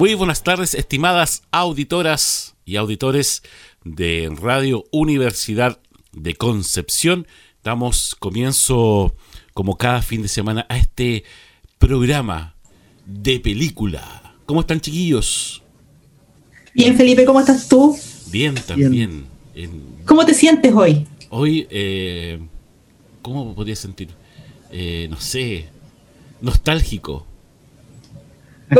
Muy buenas tardes, estimadas auditoras y auditores de Radio Universidad de Concepción. Damos comienzo, como cada fin de semana, a este programa de película. ¿Cómo están, chiquillos? Bien, Felipe, ¿cómo estás tú? Bien, también. ¿Cómo te sientes hoy? Hoy, eh, ¿cómo podría sentir? Eh, no sé, nostálgico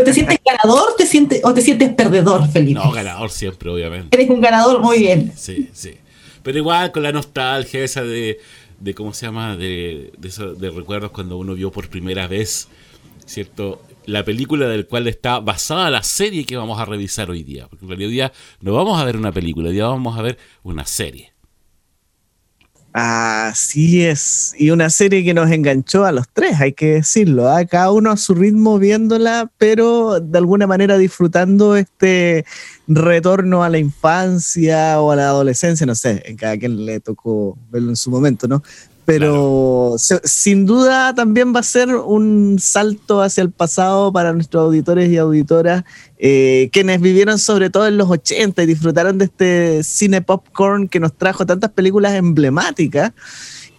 te sientes ganador te sientes, o te sientes perdedor, Felipe? No, ganador siempre, obviamente. Eres un ganador, muy bien. Sí, sí. Pero igual con la nostalgia esa de, de ¿cómo se llama? De, de, de recuerdos cuando uno vio por primera vez, ¿cierto? La película del cual está basada la serie que vamos a revisar hoy día. Porque en realidad hoy día no vamos a ver una película, hoy día vamos a ver una serie. Así es, y una serie que nos enganchó a los tres, hay que decirlo, ¿ah? cada uno a su ritmo viéndola, pero de alguna manera disfrutando este retorno a la infancia o a la adolescencia, no sé, en cada quien le tocó verlo en su momento, ¿no? Pero sin duda también va a ser un salto hacia el pasado para nuestros auditores y auditoras, eh, quienes vivieron sobre todo en los 80 y disfrutaron de este cine popcorn que nos trajo tantas películas emblemáticas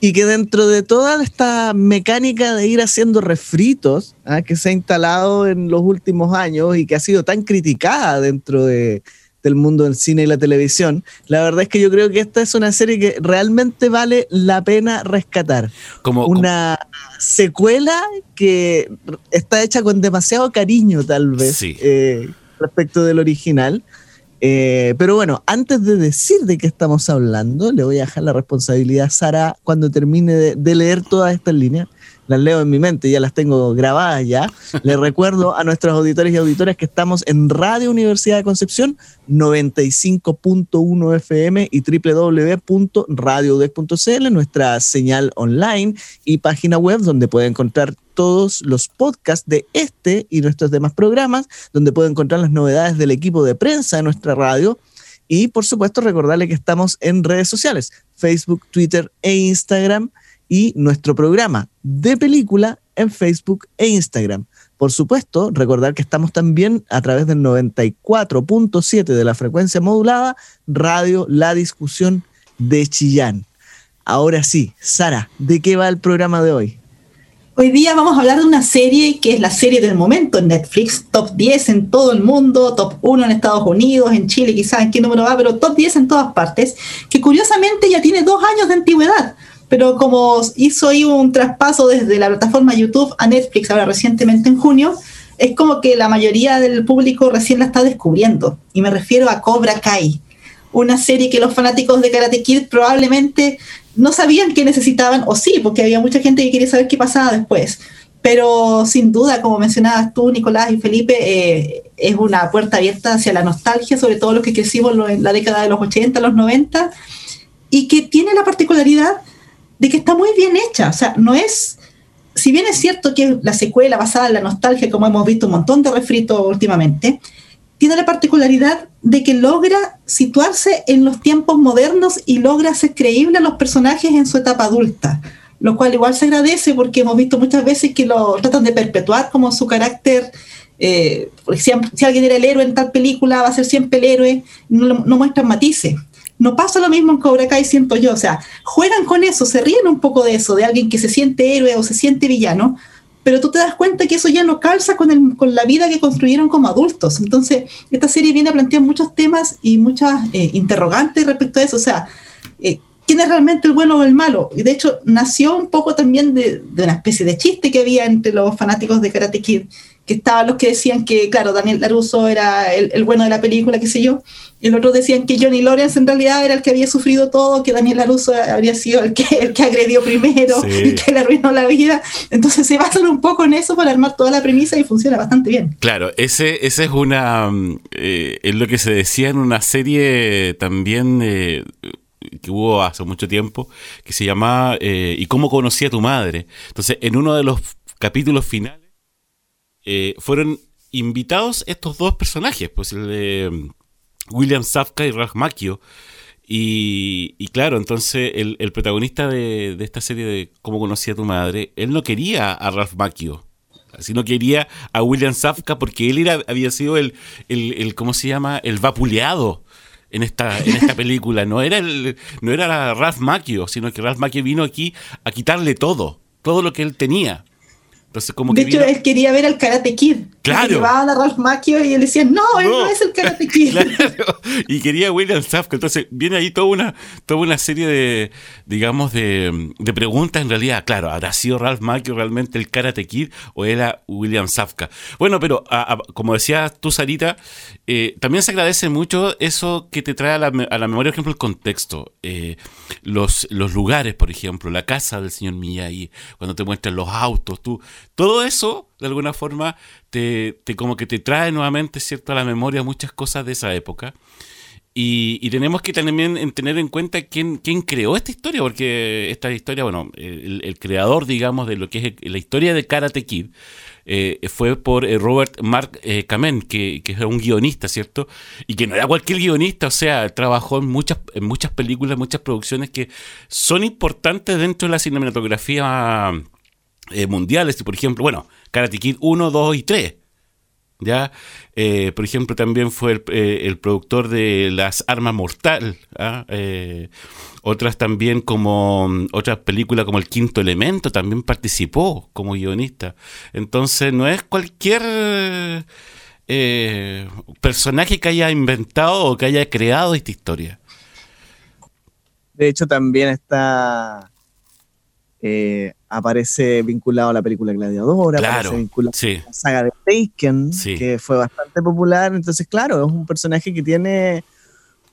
y que dentro de toda esta mecánica de ir haciendo refritos ¿ah? que se ha instalado en los últimos años y que ha sido tan criticada dentro de, del mundo del cine y la televisión. La verdad es que yo creo que esta es una serie que realmente vale la pena rescatar. Como una secuela que está hecha con demasiado cariño, tal vez, eh, respecto del original. Eh, pero bueno, antes de decir de qué estamos hablando, le voy a dejar la responsabilidad a Sara cuando termine de leer todas estas líneas las leo en mi mente, ya las tengo grabadas ya. Les recuerdo a nuestros auditores y auditoras que estamos en Radio Universidad de Concepción, 95.1 FM y www.radiodec.cl, nuestra señal online y página web donde puede encontrar todos los podcasts de este y nuestros demás programas, donde puede encontrar las novedades del equipo de prensa de nuestra radio. Y por supuesto, recordarle que estamos en redes sociales, Facebook, Twitter e Instagram y nuestro programa de película en Facebook e Instagram. Por supuesto, recordar que estamos también a través del 94.7 de la frecuencia modulada, Radio La Discusión de Chillán. Ahora sí, Sara, ¿de qué va el programa de hoy? Hoy día vamos a hablar de una serie que es la serie del momento en Netflix, top 10 en todo el mundo, top 1 en Estados Unidos, en Chile quizás en qué número va, pero top 10 en todas partes, que curiosamente ya tiene dos años de antigüedad pero como hizo ahí un traspaso desde la plataforma YouTube a Netflix ahora recientemente en junio, es como que la mayoría del público recién la está descubriendo. Y me refiero a Cobra Kai, una serie que los fanáticos de Karate Kid probablemente no sabían que necesitaban, o sí, porque había mucha gente que quería saber qué pasaba después. Pero sin duda, como mencionabas tú, Nicolás y Felipe, eh, es una puerta abierta hacia la nostalgia, sobre todo los que crecimos en la década de los 80, los 90, y que tiene la particularidad de que está muy bien hecha. O sea, no es, si bien es cierto que la secuela basada en la nostalgia, como hemos visto un montón de refritos últimamente, tiene la particularidad de que logra situarse en los tiempos modernos y logra hacer creíble a los personajes en su etapa adulta, lo cual igual se agradece porque hemos visto muchas veces que lo tratan de perpetuar como su carácter. Eh, si, alguien era el héroe en tal película, va a ser siempre el héroe, no, no muestran matices. No pasa lo mismo en Cobra Kai, siento yo. O sea, juegan con eso, se ríen un poco de eso, de alguien que se siente héroe o se siente villano, pero tú te das cuenta que eso ya no calza con, el, con la vida que construyeron como adultos. Entonces, esta serie viene a plantear muchos temas y muchas eh, interrogantes respecto a eso. O sea, eh, ¿quién es realmente el bueno o el malo? Y de hecho, nació un poco también de, de, una especie de chiste que había entre los fanáticos de Karate Kid, que estaban los que decían que, claro, Daniel LaRusso era el, el bueno de la película, qué sé yo, y los otros decían que Johnny Lawrence en realidad era el que había sufrido todo, que Daniel LaRusso habría sido el que, el que agredió primero, sí. el que le arruinó la vida. Entonces se basan un poco en eso para armar toda la premisa y funciona bastante bien. Claro, ese, ese es una eh, es lo que se decía en una serie también eh, que hubo hace mucho tiempo, que se llamaba eh, ¿Y cómo conocí a tu madre? Entonces, en uno de los capítulos finales eh, fueron invitados estos dos personajes, pues el de William Safka y Ralph Macchio. Y, claro, entonces el, protagonista de, esta serie de Cómo conocí a tu madre, él no quería a Ralph Macchio, sino quería a William Safka porque él era, había sido el, el, el, ¿cómo se llama? El vapuleado en esta, en esta película. No era, el, no era Ralph Macchio, sino que Ralph Macchio vino aquí a quitarle todo, todo lo que él tenía. Entonces, como de que hecho, vino... él quería ver al Karate Kid. Claro. Llevaban a Ralph Macchio y él decía, no, él no, es el Karate Kid. Claro. Y quería William Safka. Entonces, viene ahí toda una, toda una serie de, digamos, de, de preguntas. En realidad, claro, ¿habrá sido Ralph Macchio realmente el Karate Kid o era William Safka? Bueno, pero a, a, como decías tú, Sarita, eh, también se agradece mucho eso que te trae a la, a la memoria, por ejemplo, el contexto. Eh, los, los lugares, por ejemplo, la casa del señor Miyagi, cuando te muestran los autos, tú todo eso, de alguna forma, te, como que te trae nuevamente, ¿cierto?, a la memoria muchas cosas de esa época. Y, tenemos que también tener en cuenta quién, quién, creó esta historia, porque esta historia, bueno, el, el, creador, digamos, de lo que es la historia de Karate Kid, eh, fue por eh, Robert Mark eh, Kamen, que, que, es un guionista, ¿cierto? Y que no era cualquier guionista, o sea, trabajó en muchas, en muchas películas, muchas producciones que son importantes dentro de la cinematografía eh, mundiales, por ejemplo, bueno, Karate Kid 1, 2 y 3. ¿Ya? Eh, por ejemplo, también fue el, eh, el, productor de Las Armas Mortal. ¿ah? Eh, otras también como otras películas como El Quinto Elemento también participó como guionista. Entonces no es cualquier personaje que haya inventado o que haya creado esta historia. De hecho, también está eh, aparece vinculado a la película Gladiadora, claro, aparece vinculado sí. a la saga de Taken, sí. que fue bastante popular. Entonces, claro, es un personaje que tiene,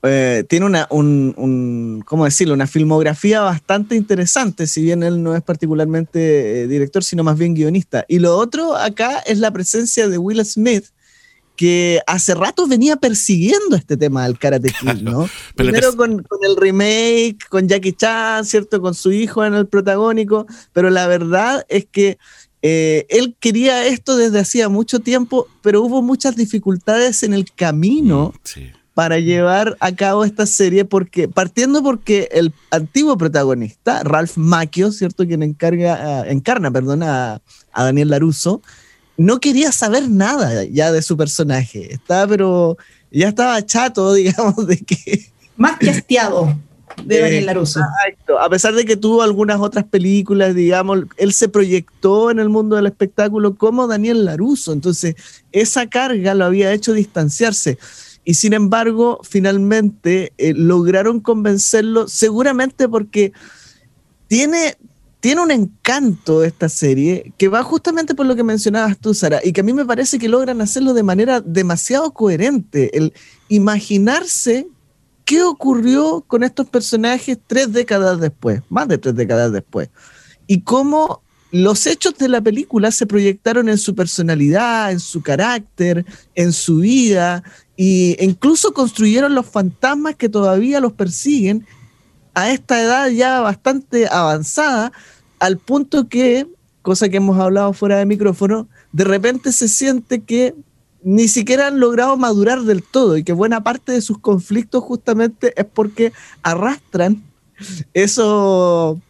eh, tiene una, un, un, ¿cómo decirlo? Una filmografía bastante interesante, si bien él no es particularmente eh, director, sino más bien guionista. Y lo otro acá es la presencia de Will Smith, que hace rato venía persiguiendo este tema del Karate Kid, ¿no? Primero con, con, el remake, con Jackie Chan, ¿cierto? Con su hijo en el protagónico, pero la verdad es que eh, él quería esto desde hacía mucho tiempo, pero hubo muchas dificultades en el camino. Mm, sí. Para llevar a cabo esta serie, porque partiendo porque el antiguo protagonista, Ralph Macchio, ¿cierto? Quien encarga, uh, encarna perdón, a, a Daniel Laruso, no quería saber nada ya de su personaje. Estaba, pero ya estaba chato, digamos, de que. Más que hastiado de Daniel Laruso. Exacto. A pesar de que tuvo algunas otras películas, digamos, él se proyectó en el mundo del espectáculo como Daniel Laruso. Entonces, esa carga lo había hecho distanciarse. Y sin embargo, finalmente eh, lograron convencerlo, seguramente porque tiene, tiene un encanto esta serie que va justamente por lo que mencionabas tú, Sara, y que a mí me parece que logran hacerlo de manera demasiado coherente. El imaginarse qué ocurrió con estos personajes tres décadas después, más de tres décadas después, y cómo los hechos de la película se proyectaron en su personalidad, en su carácter, en su vida, e incluso construyeron los fantasmas que todavía los persiguen a esta edad ya bastante avanzada, al punto que, cosa que hemos hablado fuera de micrófono, de repente se siente que ni siquiera han logrado madurar del todo y que buena parte de sus conflictos justamente es porque arrastran eso,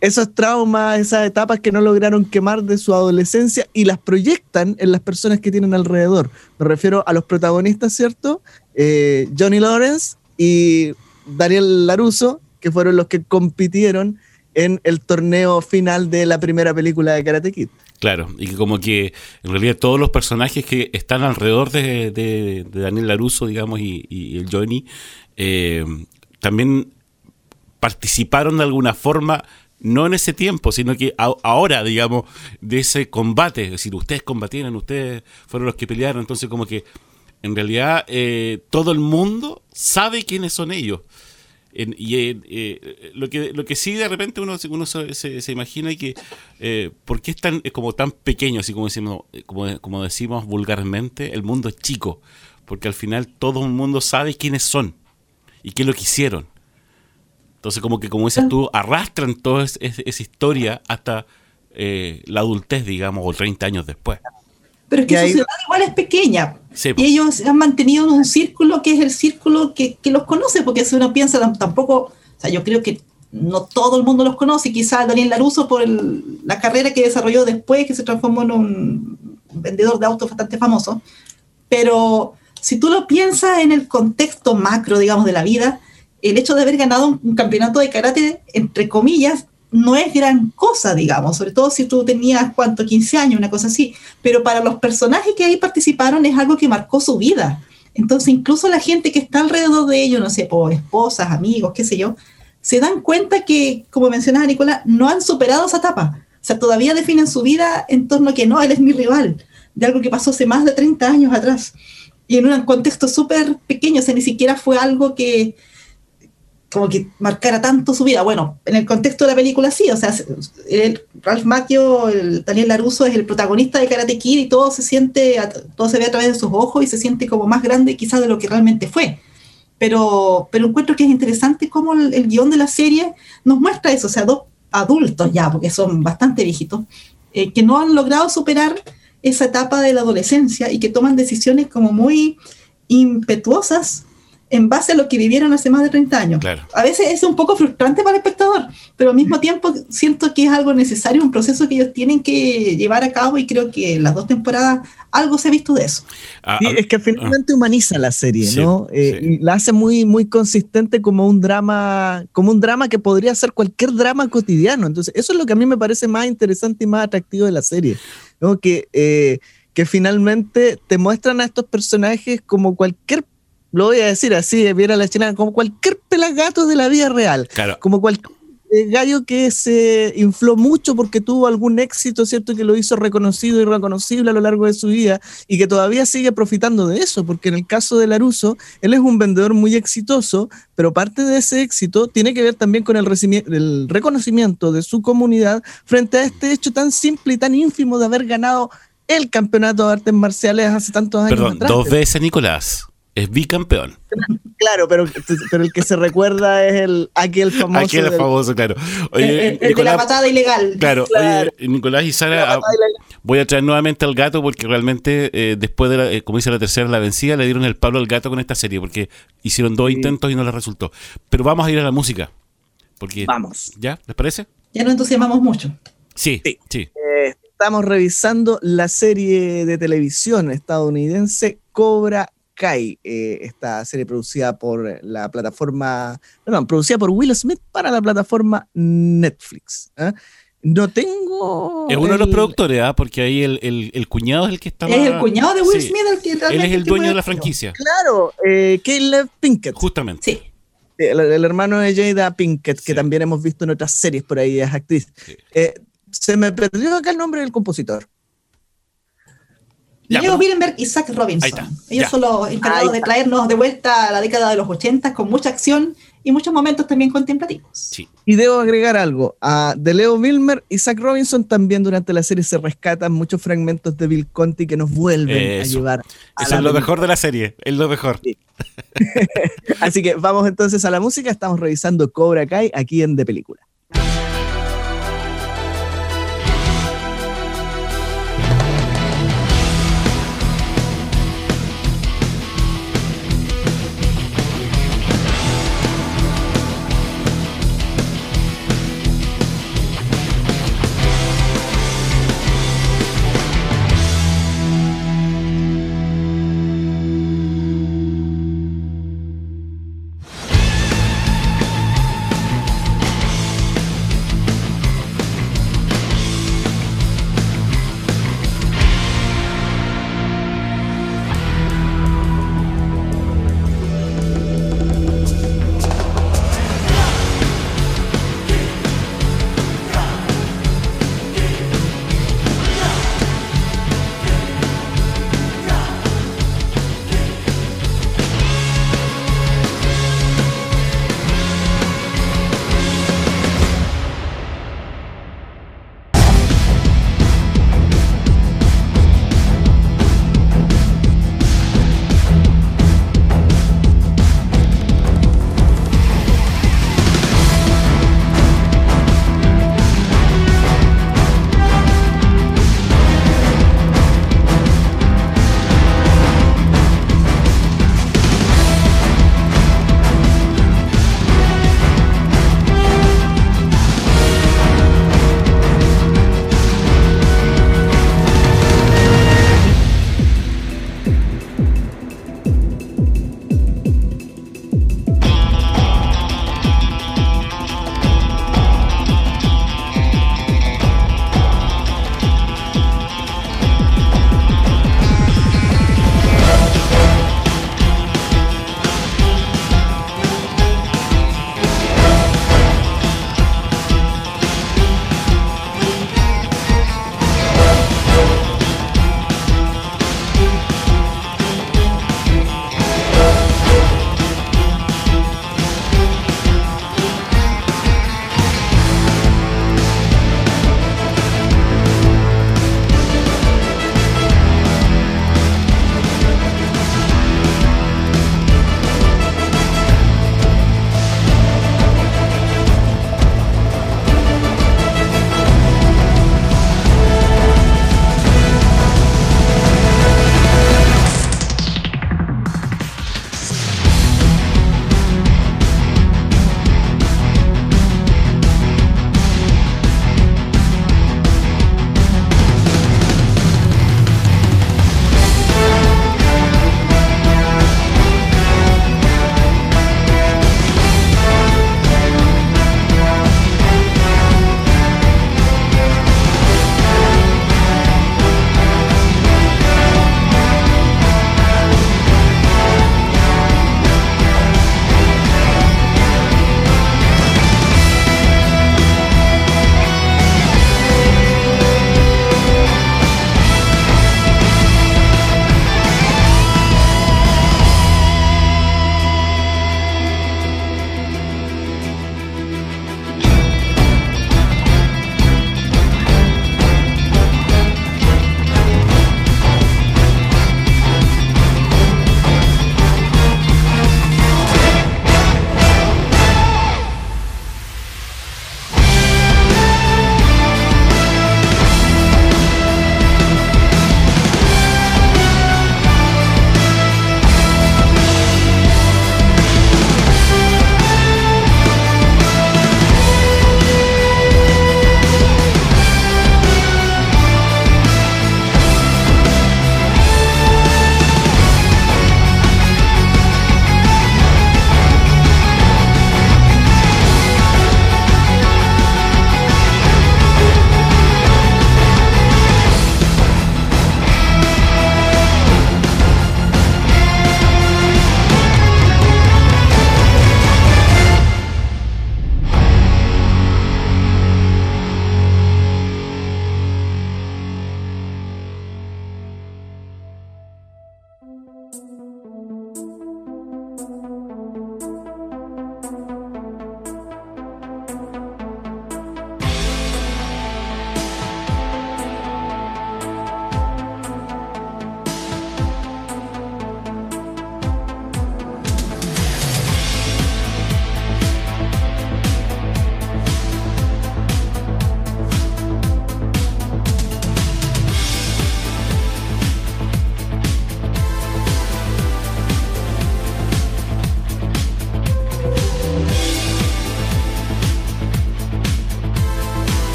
esos traumas, esas etapas que no lograron quemar de su adolescencia y las proyectan en las personas que tienen alrededor. Me refiero a los protagonistas, ¿cierto? Eh, Johnny Lawrence y Daniel Laruso, que fueron los que compitieron en el torneo final de la primera película de Karate Kid. Claro, y como que en realidad todos los personajes que están alrededor de, de- de Daniel Laruso, digamos, y, el Johnny, eh, también participaron de alguna forma, no en ese tiempo, sino que ahora, digamos, de ese combate. Es decir, ustedes combatieron, ustedes fueron los que pelearon, entonces como que en realidad eh, todo el mundo sabe quiénes son ellos. En- y eh, eh, lo que lo que sí de repente uno, uno se, se- se imagina que eh, por qué es tan es como tan pequeño así como decimos eh, como, como decimos vulgarmente el mundo es chico porque al final todo el mundo sabe quiénes son y qué es lo que hicieron. Entonces como que como dices tú arrastran toda es- es- esa historia hasta eh, la adultez digamos o 30 años después. Pero es que su ciudad igual es pequeña. Sí, y ellos han mantenido en un círculo que es el círculo que, que los conoce, porque si uno piensa tam- tampoco, o sea, yo creo que no todo el mundo los conoce, quizás Daniel Laruso por el- la carrera que desarrolló después, que se transformó en un vendedor de autos bastante famoso, pero si tú lo piensas en el contexto macro, digamos, de la vida, el hecho de haber ganado un, un campeonato de karate, entre comillas, no es gran cosa, digamos, sobre todo si tú tenías, ¿cuánto? 15 años, una cosa así. Pero para los personajes que ahí participaron es algo que marcó su vida. Entonces, incluso la gente que está alrededor de ellos, no sé, por esposas, amigos, qué sé yo, se dan cuenta que, como mencionaba Nicolás, no han superado esa etapa. O sea, todavía definen su vida en torno a que no, él es mi rival, de algo que pasó hace más de 30 años atrás. Y en un contexto súper pequeño, o sea, ni siquiera fue algo que, como que marcara tanto su vida. Bueno, en el contexto de la película sí, o sea, Ralph Macchio, el Daniel Laruso es el protagonista de Karate Kid y todo se siente, todo se ve a través de sus ojos y se siente como más grande quizás de lo que realmente fue. Pero, pero encuentro que es interesante cómo el, el guion de la serie nos muestra eso, o sea, dos adultos ya, porque son bastante viejitos, eh, que no han logrado superar esa etapa de la adolescencia y que toman decisiones como muy impetuosas en base a lo que vivieron hace más de 30 años. Claro. A veces es un poco frustrante para el espectador, pero al mismo tiempo siento que es algo necesario, un proceso que ellos tienen que llevar a cabo y creo que en las dos temporadas algo se ha visto de eso. Ah, Sí, ah, es que finalmente humaniza la serie, Sí, ¿no? Eh, sí. y la hace muy, muy consistente como un drama, como un drama que podría ser cualquier drama cotidiano. Entonces, eso es lo que a mí me parece más interesante y más atractivo de la serie, ¿no? Que, eh, que finalmente te muestran a estos personajes como cualquier, lo voy a decir así, eh, viera la chilena, como cualquier pelagato de la vida real claro. como cualquier gallo que se infló mucho porque tuvo algún éxito, ¿cierto? Que lo hizo reconocido y reconocible a lo largo de su vida y que todavía sigue profitando de eso, porque en el caso de Laruso, él es un vendedor muy exitoso, pero parte de ese éxito tiene que ver también con el, el reconocimiento de su comunidad frente a este hecho tan simple y tan ínfimo de haber ganado el campeonato de artes marciales hace tantos años perdón dos veces Nicolás es bicampeón Claro, pero, pero el que se recuerda es el aquel famoso. del- famoso claro El, de la patada ilegal. Claro, Claro. oye, Nicolás y Sara, ah, voy a traer nuevamente al gato porque realmente eh, después de, la, eh, como dice la tercera, la vencida, le dieron el palo al gato con esta serie porque hicieron dos Sí. intentos y no les resultó. Pero vamos a ir a la música. Porque, Vamos. ¿Ya? ¿Les parece? Ya nos entusiasmamos mucho. Sí, Sí. sí. Eh, estamos revisando la serie de televisión estadounidense Cobra Kai, eh, esta serie producida por la plataforma, perdón, producida por Will Smith para la plataforma Netflix. ¿ah? No tengo. Es uno de los el- productores, ¿ah? porque ahí el, el- el cuñado es el que está es el cuñado de Will Sí. Smith el que Él es el que dueño de la franquicia, Claro, eh, Caleb Pinkett, justamente. Sí. el, el hermano de Jada Pinkett, que Sí. también hemos visto en otras series por ahí, es actriz. Sí. Eh, se me perdió acá el nombre del compositor. Ya, Leo pero- Willenberg y Zach Robinson. Ahí está, Ellos ya. son los encargados de traernos de vuelta a la década de los 80 con mucha acción y muchos momentos también contemplativos. Sí. Y debo agregar algo, a de Leo Milmer y Zach Robinson también durante la serie se rescatan muchos fragmentos de Bill Conti que nos vuelven a Eso. llevar. a Eso es lo película. mejor de la serie, es lo mejor. Así que vamos entonces a la música, estamos revisando Cobra Kai aquí en De Película.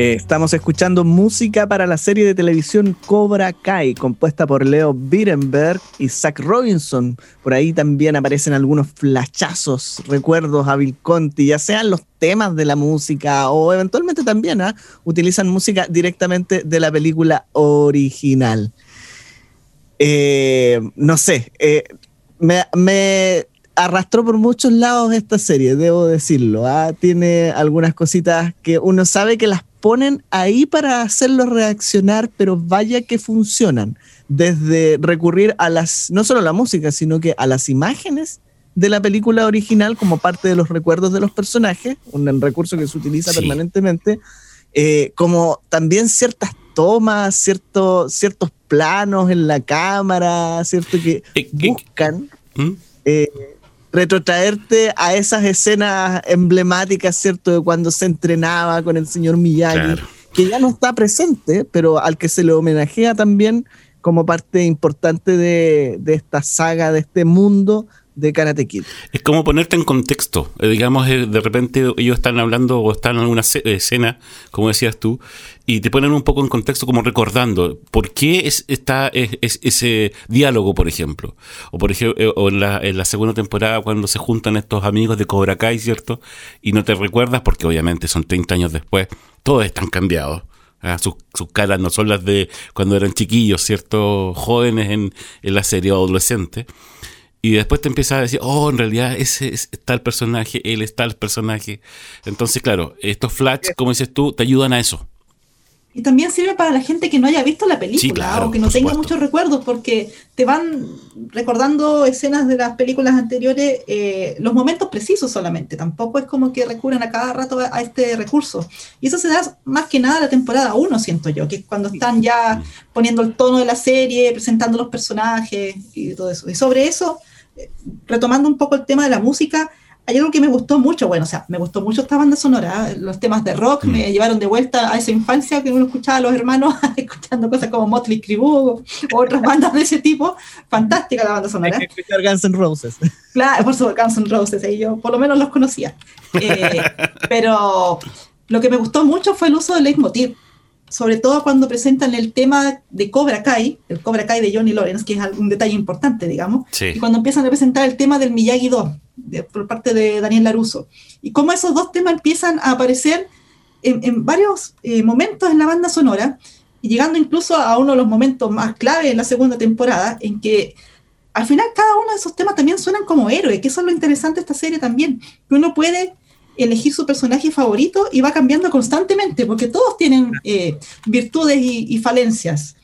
Eh, estamos escuchando música para la serie de televisión Cobra Kai, compuesta por Leo Birenberg y Zach Robinson. Por ahí también aparecen algunos flashazos, recuerdos a Bill Conti, ya sean los temas de la música o eventualmente también ¿ah? utilizan música directamente de la película original. Eh, no sé, eh, me, me, arrastró por muchos lados esta serie, debo decirlo. ¿ah? Tiene algunas cositas que uno sabe que las ponen ahí para hacerlo reaccionar, pero vaya que funcionan. Desde recurrir a las, no solo a la música, sino que a las imágenes de la película original como parte de los recuerdos de los personajes, un recurso que se utiliza permanentemente, eh, como también ciertas tomas, ciertos planos en la cámara, ¿cierto? Que eh, buscan ¿Mm? eh, retrotraerte a esas escenas emblemáticas, ¿cierto? De cuando se entrenaba con el señor Miyagi, que ya no está presente, pero al que se le homenajea también como parte importante de, de esta saga, de este mundo de Karate. Es como ponerte en contexto. Eh, digamos, eh, de repente ellos están hablando o están en alguna escena, como decías tú, y te ponen un poco en contexto como recordando por qué es, está ese diálogo, por ejemplo. O por ejemplo, eh, en la, segunda temporada cuando se juntan estos amigos de Cobra Kai, ¿cierto? Y no te recuerdas porque obviamente son 30 años después, todos están cambiados. ¿ah? Sus, sus, caras no son las de cuando eran chiquillos, ¿cierto? Jóvenes en, en la serie o adolescentes. Y después te empiezas a decir, oh, en realidad ese es tal personaje, él es tal personaje. Entonces, claro, estos flats, como dices tú, te ayudan a eso. Y también sirve para la gente que no haya visto la película o que no tenga muchos recuerdos, porque te van recordando escenas de las películas anteriores, eh, los momentos precisos solamente. Tampoco es como que recurren a cada rato a, este recurso. Y eso se da más que nada a la temporada 1, siento yo, que es cuando están ya poniendo el tono de la serie, presentando los personajes y todo eso. Y sobre eso retomando un poco el tema de la música, hay algo que me gustó mucho, bueno, o sea, me gustó mucho esta banda sonora, los temas de rock me mm. llevaron de vuelta a esa infancia que uno escuchaba a los hermanos escuchando cosas como Motley Crue o otras bandas de ese tipo, fantástica la banda sonora. Hay que escuchar Guns N' Roses. Claro, por supuesto, Guns N' Roses, y yo por lo menos los conocía. Eh, pero lo que me gustó mucho fue el uso del leitmotiv sobre todo cuando presentan el tema de Cobra Kai, el Cobra Kai de Johnny Lawrence, que es un detalle importante, digamos, y cuando empiezan a presentar el tema del Miyagi 2 por parte de Daniel Laruso, y cómo esos dos temas empiezan a aparecer en, varios eh, momentos en la banda sonora, y llegando incluso a uno de los momentos más clave en la segunda temporada, en que al final cada uno de esos temas también suenan como héroes, que eso es lo interesante de esta serie también, que uno puede elegir su personaje favorito y va cambiando constantemente, porque todos tienen eh, virtudes y, falencias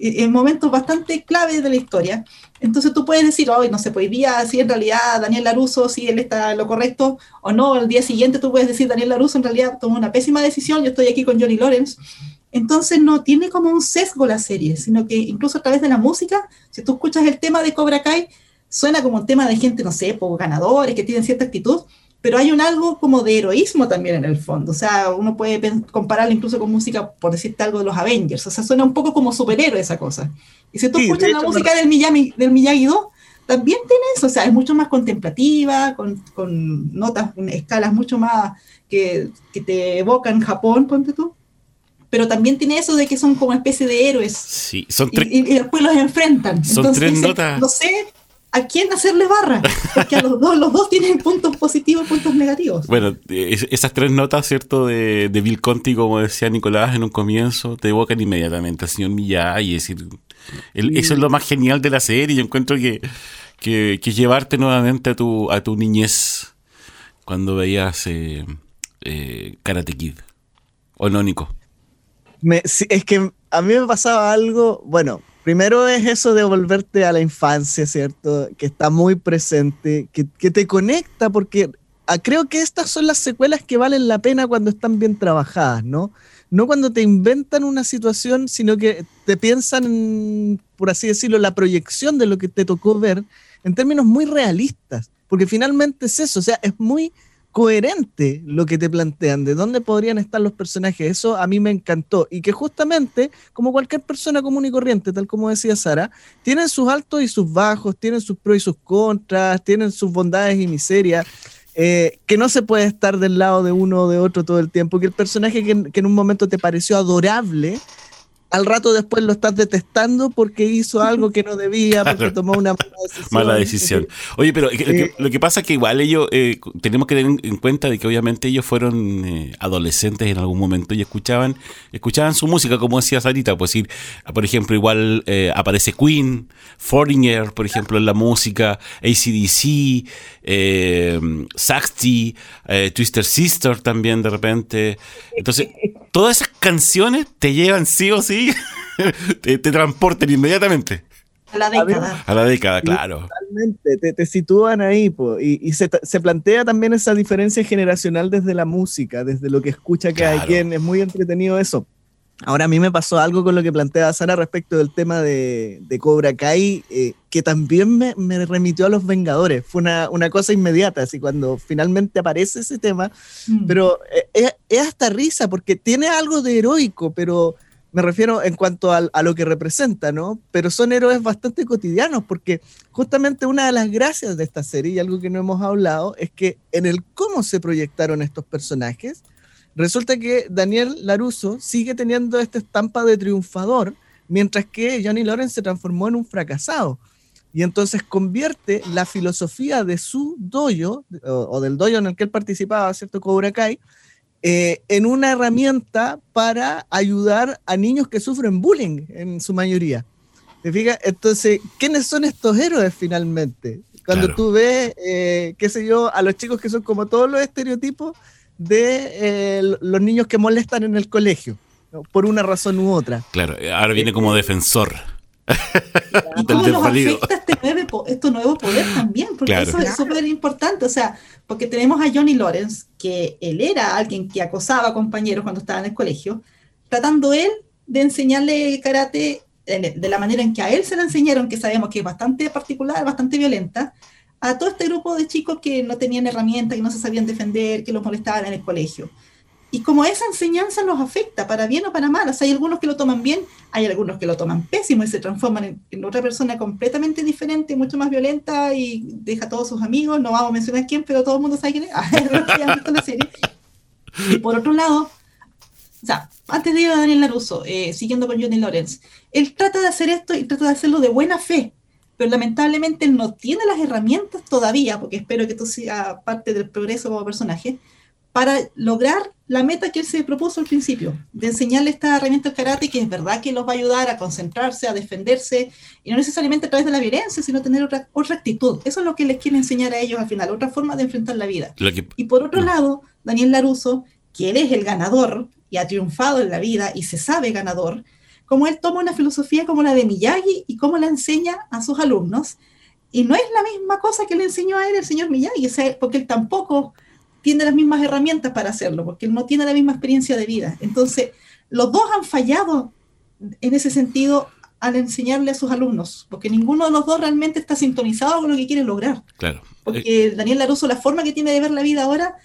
en momentos bastante claves de la historia. Entonces tú puedes decir, hoy no sé, pues día si en realidad Daniel Laruso, si él está lo correcto o no, el día siguiente tú puedes decir, Daniel Laruso en realidad tomó una pésima decisión, yo estoy aquí con Johnny Lawrence. Entonces no tiene como un sesgo la serie, sino que incluso a través de la música, si tú escuchas el tema de Cobra Kai, suena como un tema de gente, no sé, pues, ganadores, que tienen cierta actitud, pero hay un algo como de heroísmo también en el fondo. O sea, uno puede compararlo incluso con música, por decirte algo, de los Avengers. O sea, suena un poco como superhéroe esa cosa. Y si tú escuchas la música del, Miyagi, del Miyagi 2, también tiene eso. O sea, es mucho más contemplativa, con, con notas, escalas mucho más que, que te evocan Japón, ponte tú pero también tiene eso de que son como especie de héroes. Sí, son y, y, después los enfrentan. Son Entonces, tres notas. No sé, a quién hacerle barra, porque a los dos, los dos tienen puntos positivos y puntos negativos. Bueno, esas tres notas, ¿cierto? De, de, Bill Conti, como decía Nicolás en un comienzo, te evocan inmediatamente al señor Miyagi, es decir, eso es lo más genial de la serie, yo encuentro que, que, llevarte nuevamente a tu, a tu niñez cuando veías eh, eh, Karate Kid, ¿o no, Nico? es que a mí me pasaba algo, bueno, Primero es eso de volverte a la infancia, ¿cierto? Que está muy presente, que, te conecta, porque ah, creo que estas son las secuelas que valen la pena cuando están bien trabajadas, ¿no? No cuando te inventan una situación, sino que te piensan, por así decirlo, la proyección de lo que te tocó ver en términos muy realistas, porque finalmente es eso, o sea, es muy coherente lo que te plantean, de dónde podrían estar los personajes. Eso a mí me encantó. Y que justamente, como cualquier persona común y corriente, tal como decía Sara, tienen sus altos y sus bajos, tienen sus pros y sus contras, tienen sus bondades y miserias. eh, que no se puede estar del lado de uno o de otro todo el tiempo, que el personaje que, que en un momento te pareció adorable, al rato después lo estás detestando porque hizo algo que no debía, porque tomó una mala decisión. Mala decisión. Oye, pero Eh, lo, que, pasa es que igual ellos, eh, tenemos que tener en cuenta de que obviamente ellos fueron eh, adolescentes en algún momento y escuchaban escuchaban su música, como decía Sarita, pues decir, por ejemplo, igual eh, aparece Queen, Foreigner, por ejemplo, en la música, ACDC, eh, Saxty, eh, Twister Sister también de repente. Entonces, todas esas canciones te llevan sí o sí, te, te transportan inmediatamente. A la década. A la década, claro. Totalmente, te, te sitúan ahí, po, y, y se, se, plantea también esa diferencia generacional desde la música, desde lo que escucha cada Claro. quien, es muy entretenido eso. Ahora a mí me pasó algo con lo que plantea Sara respecto del tema de, de Cobra Kai, eh, que también me, me remitió a los Vengadores, fue una, una cosa inmediata, así cuando finalmente aparece ese tema, Mm. pero eh, es, es hasta risa porque tiene algo de heroico, pero me refiero en cuanto a, lo que representa, ¿no? Pero son héroes bastante cotidianos porque justamente una de las gracias de esta serie y algo que no hemos hablado es que en el cómo se proyectaron estos personajes, resulta que Daniel Laruso sigue teniendo esta estampa de triunfador, mientras que Johnny Lawrence se transformó en un fracasado. Y entonces convierte la filosofía de su dojo, o, o del dojo en el que él participaba, ¿cierto? Cobra Kai, eh, en una herramienta para ayudar a niños que sufren bullying en su mayoría. ¿Te fijas? Entonces, ¿quiénes son estos héroes finalmente? Cuando Claro. tú ves, eh, qué sé yo, a los chicos que son como todos los estereotipos de eh, los niños que molestan en el colegio, ¿no? por una razón u otra. Claro, ahora viene como defensor. ¿Y del cómo nos afecta este nuevo, este nuevo poder también? Porque Claro. eso es súper importante. O sea, porque tenemos a Johnny Lawrence, que él era alguien que acosaba a compañeros cuando estaba en el colegio, tratando él de enseñarle karate de de la manera en que a él se lo enseñaron, que sabemos que es bastante particular, bastante violenta, a todo este grupo de chicos que no tenían herramientas, que no se sabían defender, que los molestaban en el colegio. Y como esa enseñanza los afecta, para bien o para mal, o sea, hay algunos que lo toman bien, hay algunos que lo toman pésimo y se transforman en, en otra persona completamente diferente, mucho más violenta y deja a todos sus amigos, no vamos a mencionar quién, pero todo el mundo sabe quién es, Ah, la serie. Y por otro lado, o sea, antes de ir a Daniel Laruso, eh, siguiendo con Johnny Lawrence, él trata de hacer esto y trata de hacerlo de buena fe, pero lamentablemente él no tiene las herramientas todavía, porque espero que esto sea parte del progreso como personaje, para lograr la meta que él se propuso al principio, de enseñarle esta herramienta karate que es verdad que los va a ayudar a concentrarse, a defenderse, y no necesariamente a través de la violencia, sino tener otra, otra actitud. Eso es lo que les quiere enseñar a ellos al final, otra forma de enfrentar la vida. Que, Y por otro Mm. lado, Daniel Laruso, que él es el ganador y ha triunfado en la vida y se sabe ganador, como él toma una filosofía como la de Miyagi y cómo la enseña a sus alumnos. Y no es la misma cosa que le enseñó a él el señor Miyagi, porque él tampoco tiene las mismas herramientas para hacerlo, porque él no tiene la misma experiencia de vida. Entonces, los dos han fallado en ese sentido al enseñarle a sus alumnos, porque ninguno de los dos realmente está sintonizado con lo que quiere lograr. claro. Eh, Porque Daniel Laruso, la forma que tiene de ver la vida ahora,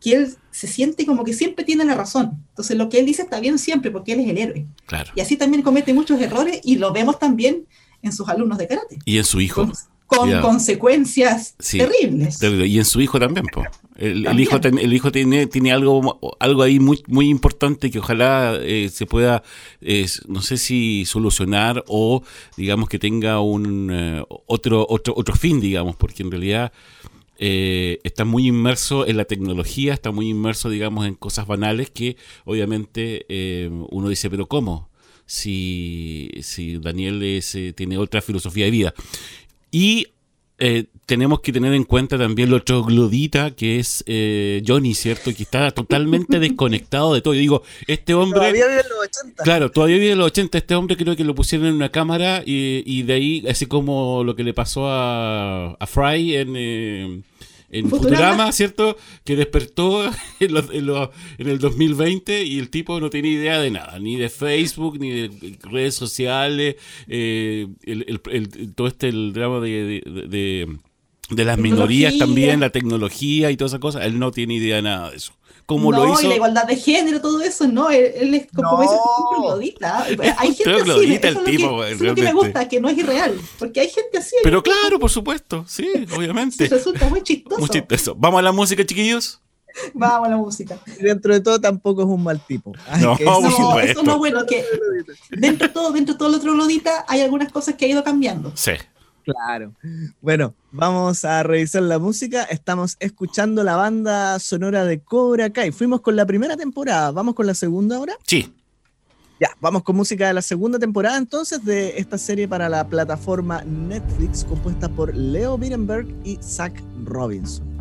que él se siente como que siempre tiene la razón. Entonces lo que él dice está bien siempre, porque él es el héroe. claro. Y así también comete muchos errores y lo vemos también en sus alumnos de karate, Y en su hijo. con, con consecuencias Sí. terribles. Terrible. Y en su hijo también, po. El, hijo, ten- el hijo tiene, tiene algo, algo ahí muy, muy importante que ojalá eh, se pueda, eh, no sé si solucionar o digamos que tenga un eh, otro, otro, otro fin, digamos, porque en realidad eh, está muy inmerso en la tecnología, está muy inmerso, digamos, en cosas banales que obviamente uno dice, pero ¿cómo? Si, si Daniel es, eh, tiene otra filosofía de vida. Y eh, tenemos que tener en cuenta también lo troglodita que es eh, Johnny, ¿cierto? Que está totalmente desconectado de todo. Yo digo, este hombre... Todavía vive en los 80. Claro, todavía vive en los 80. Este hombre creo que lo pusieron en una cámara y, y de ahí, así como lo que le pasó a, a Fry en, eh, en Futurama. Futurama, ¿cierto? Que despertó en, los- en los- en el 2020 y el tipo no tenía idea de nada, ni de Facebook, ni de redes sociales, eh, el, el- el- todo este el drama de, de- de- de las minorías también, la tecnología y todas esas cosas. Él no tiene idea de nada de eso. como no, lo hizo. y la igualdad de género, todo eso, no, él, él es como No. dice, un troglodita. Hay gente así, el eso es lo tipo, que- eso es lo que me realmente. gusta, que no es irreal, porque hay gente así. Pero claro, por supuesto, sí, obviamente. resulta muy chistoso. Muy chistoso. Vamos a la música, chiquillos. Vamos a la música. Dentro de todo tampoco es un mal tipo. Hay No, que por No, eso es lo bueno, que dentro de todo, dentro de todo lo troglodita, hay algunas cosas que ha ido cambiando. Sí. Claro. Bueno, vamos a revisar la música. Estamos escuchando la banda sonora de Cobra Kai. Fuimos con la primera temporada. ¿Vamos con la segunda ahora? Sí. Ya, vamos con música de la segunda temporada entonces de esta serie para la plataforma Netflix compuesta por Leo Birenberg y Zach Robinson.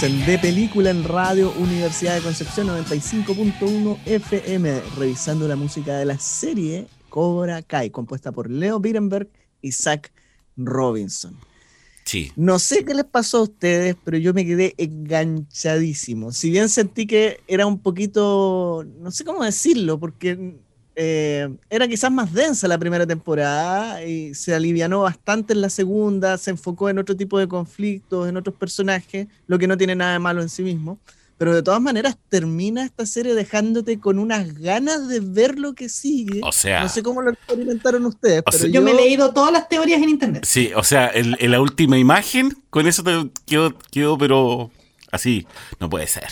De Película en Radio Universidad de Concepción 95.1 FM, revisando la música de la serie Cobra Kai, compuesta por Leo Birenberg y Zach Robinson. Sí. No sé qué les pasó a ustedes, pero yo me quedé enganchadísimo. Si bien sentí que era un poquito, no sé cómo decirlo, porque eh, era quizás más densa la primera temporada y se alivianó bastante en la segunda, se enfocó en otro tipo de conflictos, en otros personajes, lo que no tiene nada de malo en sí mismo. Pero de todas maneras termina esta serie dejándote con unas ganas de ver lo que sigue. O sea. No sé cómo lo experimentaron ustedes, pero sea, Yo me he leído todas las teorías en internet. Sí, o sea, en, en la última imagen, con eso te quedó, quedó, pero así, no puede ser.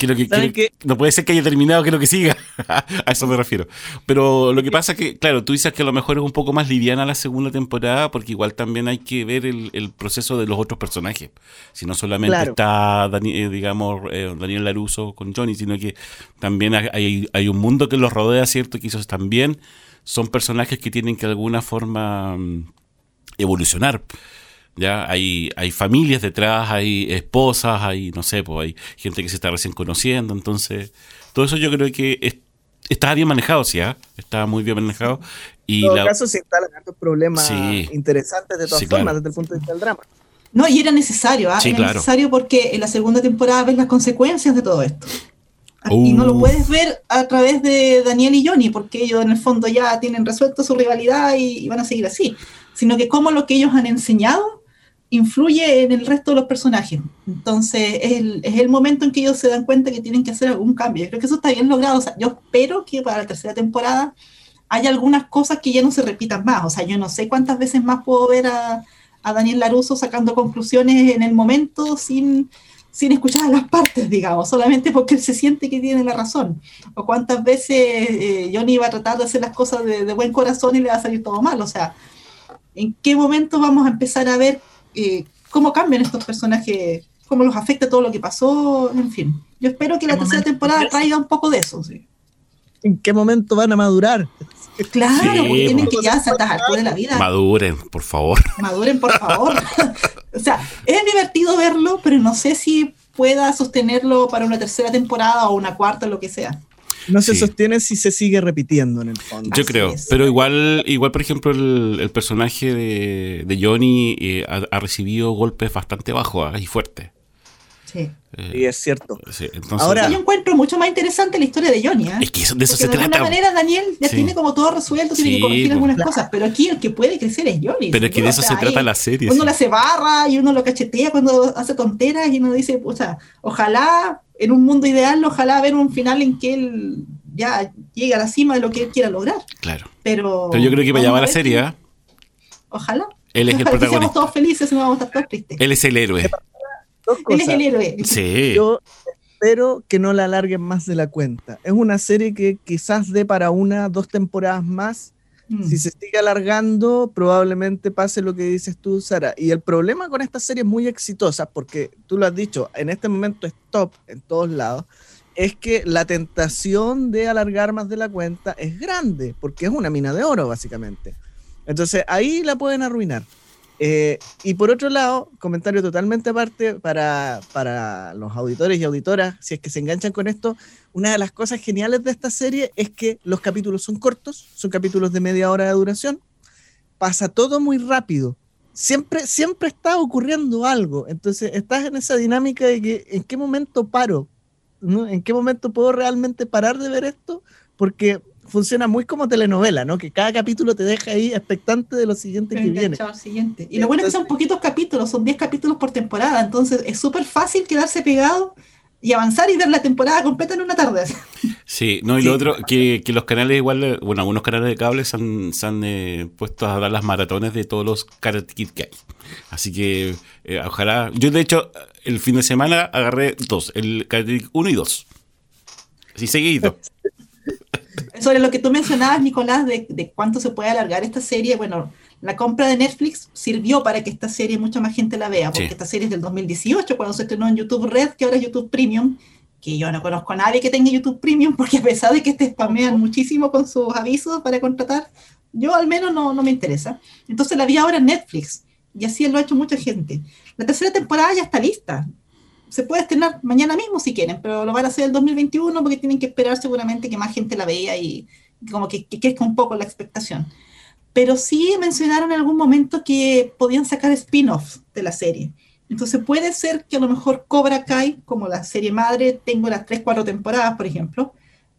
Quiero que, ¿Saben quiero- no puede ser que haya terminado, quiero que siga. a eso me refiero. Pero lo que pasa es que, claro, tú dices que a lo mejor es un poco más liviana la segunda temporada, porque igual también hay que ver el, el proceso de los otros personajes. Si no solamente Claro. está, Dani- eh, digamos, eh, Daniel Laruso con Johnny, sino que también hay- un mundo que los rodea, ¿cierto? Que esos también son personajes que tienen que de alguna forma mm, evolucionar. Ya hay, hay familias detrás, hay esposas, hay, no sé, pues hay gente que se está recién conociendo, entonces todo eso yo creo que es- está bien manejado, sí, ¿ah? está muy bien manejado. Y En todo la- caso se instalan estos problemas Sí. interesantes de todas Sí, formas claro. desde el punto de vista del drama. No, y era necesario, ¿ah? Sí, era claro. necesario porque en la segunda temporada ves las consecuencias de todo esto. Y no lo Uf. puedes ver a través de Daniel y Johnny, porque ellos en el fondo ya tienen resuelto su rivalidad y, y van a seguir así. Sino que cómo lo que ellos han enseñado influye en el resto de los personajes. Entonces es el, es el momento en que ellos se dan cuenta que tienen que hacer algún cambio. Yo creo que eso está bien logrado. O sea, yo espero que para la tercera temporada haya algunas cosas que ya no se repitan más. O sea, yo no sé cuántas veces más puedo ver a, a Daniel Laruso sacando conclusiones en el momento sin, sin escuchar a las partes, digamos, solamente porque él se siente que tiene la razón. O cuántas veces eh, Johnny va a tratar de hacer las cosas de, de buen corazón y le va a salir todo mal. O sea, ¿en qué momento vamos a empezar a ver eh, cómo cambian estos personajes? cómo los afecta todo lo que pasó, en fin. Yo espero que la ¿Qué tercera momento temporada traiga un poco de eso. sí. ¿En qué momento van a madurar? Claro, Sí, porque tienen pues. que ya a estas alturas de la vida maduren, por favor. maduren, por favor. o sea, es divertido verlo, pero no sé si pueda sostenerlo para una tercera temporada o una cuarta, lo que sea. No se Sí. sostiene si se sigue repitiendo en el fondo. Yo Así creo, es. pero igual, igual por ejemplo, el, el personaje de, de Johnny eh, ha, ha recibido golpes bastante bajos ah, y fuertes. Sí. Eh, Y es cierto. sí, entonces, Ahora- Yo encuentro mucho más interesante la historia de Johnny. ¿eh? es que eso- de eso Porque se de alguna trata. manera Daniel ya Sí. tiene como todo resuelto, tiene Sí, que corregir pues. algunas cosas, pero aquí el que puede crecer es Johnny. Pero es que de O eso sea, se trata la serie. Uno sí. le hace barra y uno lo cachetea cuando hace tonteras y uno dice, o sea, ojalá en un mundo ideal, ojalá ver un final en que él ya llegue a la cima de lo que él quiera lograr. Claro. Pero, Pero yo creo que para vamos llamar a la serie, ¿ah? Ojalá. él es el protagonista. todos felices y no vamos a estar todos tristes. Él es el héroe. Dos Él cosas. es el héroe. Sí. Yo espero que no la alarguen más de la cuenta. Es una serie que quizás dé para una, dos temporadas más. Mm. Si se sigue alargando, probablemente pase lo que dices tú, Sara. Y el problema con esta serie muy exitosa, porque tú lo has dicho, en este momento es top en todos lados, es que la tentación de alargar más de la cuenta es grande, porque es una mina de oro, básicamente. Entonces ahí la pueden arruinar. Eh, y por otro lado, comentario totalmente aparte para, para los auditores y auditoras, si es que se enganchan con esto, una de las cosas geniales de esta serie es que los capítulos son cortos, son capítulos de media hora de duración, pasa todo muy rápido. Siempre, siempre está ocurriendo algo. Entonces estás en esa dinámica de que en qué momento paro, ¿no? ¿En qué momento puedo realmente parar de ver esto? Porque funciona muy como telenovela, ¿no? Que cada capítulo te deja ahí expectante de lo siguiente que viene. Siguiente. Y lo bueno es que son poquitos capítulos, son 10 capítulos por temporada, entonces es súper fácil quedarse pegado y avanzar y ver la temporada completa en una tarde. Sí, no, y Sí. lo otro, que, que los canales igual, bueno, algunos canales de cable se han, se han eh, puesto a dar las maratones de todos los Karate Kid que hay. Así que eh, ojalá, yo de hecho el fin de semana agarré dos, el Karate Kid 1 y 2. Así seguido. Sobre lo que tú mencionabas, Nicolás, de, de cuánto se puede alargar esta serie, bueno, la compra de Netflix sirvió para que esta serie mucha más gente la vea, porque Sí. esta serie es del 2018, cuando se estrenó en YouTube Red, que ahora es YouTube Premium, que yo no conozco a nadie que tenga YouTube Premium, porque a pesar de que te spamean muchísimo con sus avisos para contratar, yo al menos no, no me interesa. Entonces la vi ahora en Netflix, y así lo ha hecho mucha gente. La tercera temporada ya está lista. Se puede estrenar mañana mismo si quieren, pero lo van a hacer el 2021 porque tienen que esperar seguramente que más gente la vea y como que, que crezca un poco la expectación. Pero sí mencionaron en algún momento que podían sacar spin-offs de la serie. Entonces puede ser que a lo mejor Cobra Kai, como la serie madre, tengo las 3, 4 temporadas, por ejemplo,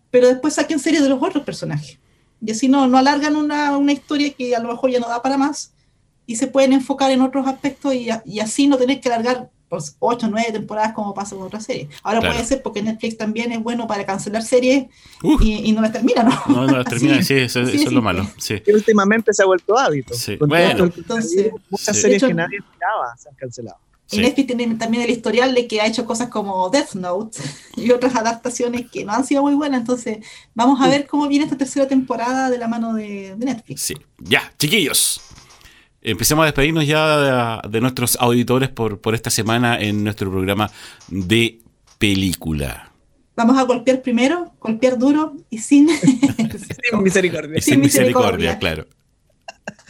pero después saquen series de los otros personajes. Y así no, no alargan una, una historia que a lo mejor ya no da para más y se pueden enfocar en otros aspectos y, y así no tener que alargar pues, 8 o 9 temporadas como pasa con otras series. Ahora Claro. puede ser porque Netflix también es bueno para cancelar series y, y no las termina, ¿no? No, no las termina, sí, eso, Sí, eso es sí, lo sí. malo. Sí. Que últimamente se ha vuelto hábito. Bueno. Entonces, muchas sí. series hecho- que nadie esperaba se han cancelado. Y. Netflix tiene también el historial de que ha hecho cosas como Death Note y otras adaptaciones que no han sido muy buenas. Entonces, vamos a ver cómo viene esta tercera temporada de la mano de, de Netflix. Sí. Ya, chiquillos. Empecemos a despedirnos ya de, de nuestros auditores por, por esta semana en nuestro programa de película. Vamos a golpear primero, golpear duro y sin, Sin misericordia. Sin Sin misericordia, misericordia. claro.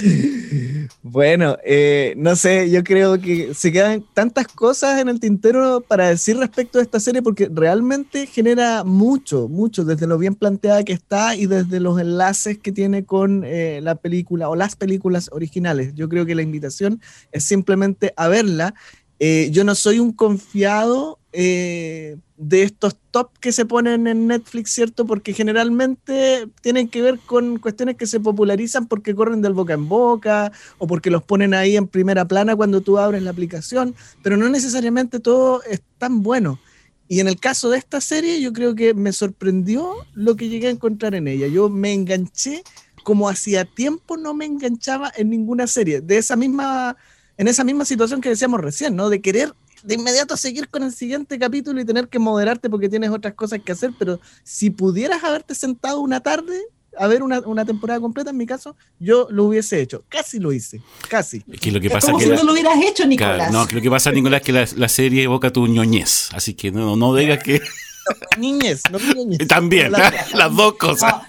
Bueno, eh, no sé, yo creo que se quedan tantas cosas en el tintero para decir respecto a esta serie porque realmente genera mucho, mucho, desde lo bien planteada que está y desde los enlaces que tiene con eh, la película o las películas originales. Yo creo que la invitación es simplemente a verla. Eh, yo no soy un confiado eh, de estos top que se ponen en Netflix, ¿cierto? Porque generalmente tienen que ver con cuestiones que se popularizan porque corren del boca en boca o porque los ponen ahí en primera plana cuando tú abres la aplicación, pero no necesariamente todo es tan bueno. Y en el caso de esta serie, yo creo que me sorprendió lo que llegué a encontrar en ella. Yo me enganché como hacía tiempo no me enganchaba en ninguna serie. De esa misma, en esa misma situación que decíamos recién, ¿no? De querer de inmediato seguir con el siguiente capítulo y tener que moderarte porque tienes otras cosas que hacer, pero si pudieras haberte sentado una tarde a ver una, una temporada completa, en mi caso, yo lo hubiese hecho. Casi lo hice, casi. Es que lo que Es pasa como que si la- no lo hubieras hecho, Nicolás. Claro, no, lo que pasa, Nicolás, es que la, la serie evoca tu ñoñez. Así que no, no digas que. Niñez, no niñez. También, La- las dos cosas. No,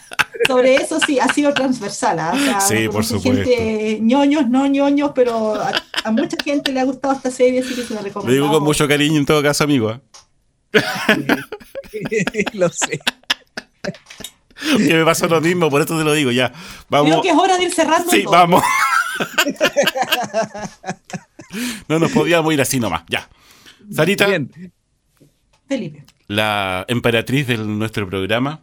sobre eso sí, ha sido transversal. ¿ah? O sea, Sí, por supuesto. Gente, ñoños, no ñoños, pero a, a mucha gente le ha gustado esta serie, así que se la Lo recomiendo. digo con mucho cariño en todo caso, amigo. ¿eh? lo sé. Que me pasa lo mismo, por eso te lo digo, ya. Vamos. Creo que es hora de ir cerrando. Sí, todo. vamos. no nos podíamos ir así nomás, ya. Sarita, Bien. Felipe. la emperatriz de nuestro programa.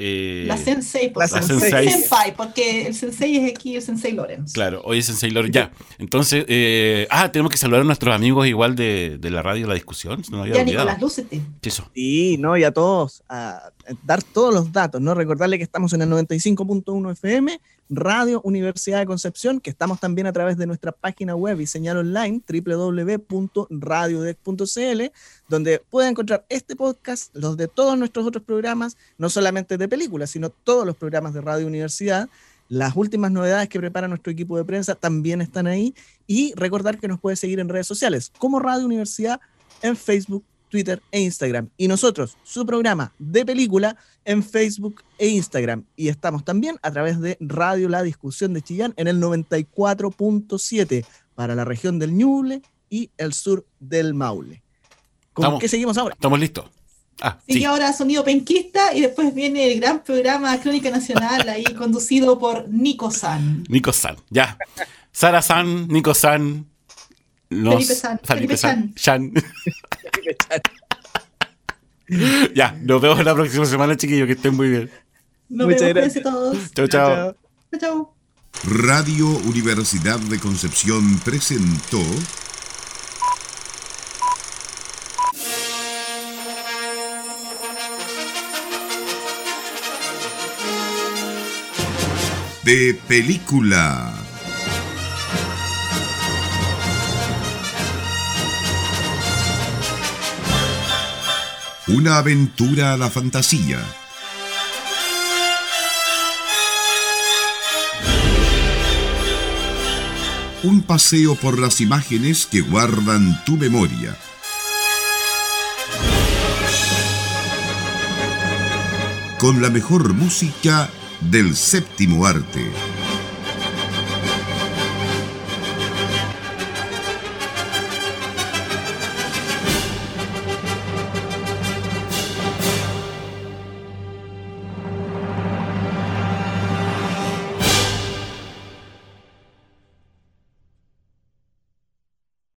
Eh, La Sensei, por la favor. Sensei. Senpai, porque el Sensei es aquí el Sensei Lorenz. Claro, hoy es en Sailor. Ya. Entonces, eh, ah, tenemos que saludar a nuestros amigos igual de, de la radio La Discusión. Había Ya, olvidado. Nicolás, lúcete. Eso. Sí, no, y a todos, a dar todos los datos, ¿no? Recordarle que estamos en el 95.1 FM, Radio Universidad de Concepción, que estamos también a través de nuestra página web y señal online, www.radiodec.cl, donde puede encontrar este podcast, los de todos nuestros otros programas, no solamente de películas, sino todos los programas de Radio Universidad. Las últimas novedades que prepara nuestro equipo de prensa también están ahí. Y recordar que nos puede seguir en redes sociales, como Radio Universidad, en Facebook, Twitter e Instagram. Y nosotros, su programa de película, en Facebook e Instagram. Y estamos también a través de Radio La Discusión de Chillán en el 94.7 para la región del Ñuble y el sur del Maule. ¿Con Estamos. qué seguimos ahora? ¿Estamos listos? Ah, Sigue sí. ahora Sonido Penquista y después viene el gran programa Crónica Nacional, ahí conducido por Nico San. Nico San, ya. Sara San, Nico San. Nos- Felipe San, Felipe Felipe San. San. ya, nos vemos la próxima semana, chiquillos. Que estén muy bien. Nos Muchas vemos, gracias. cuídense todos. Chao, chao. Chao, chao. Radio Universidad de Concepción presentó de película. Una aventura a la fantasía. Un paseo por las imágenes que guardan tu memoria. Con la mejor música del séptimo arte.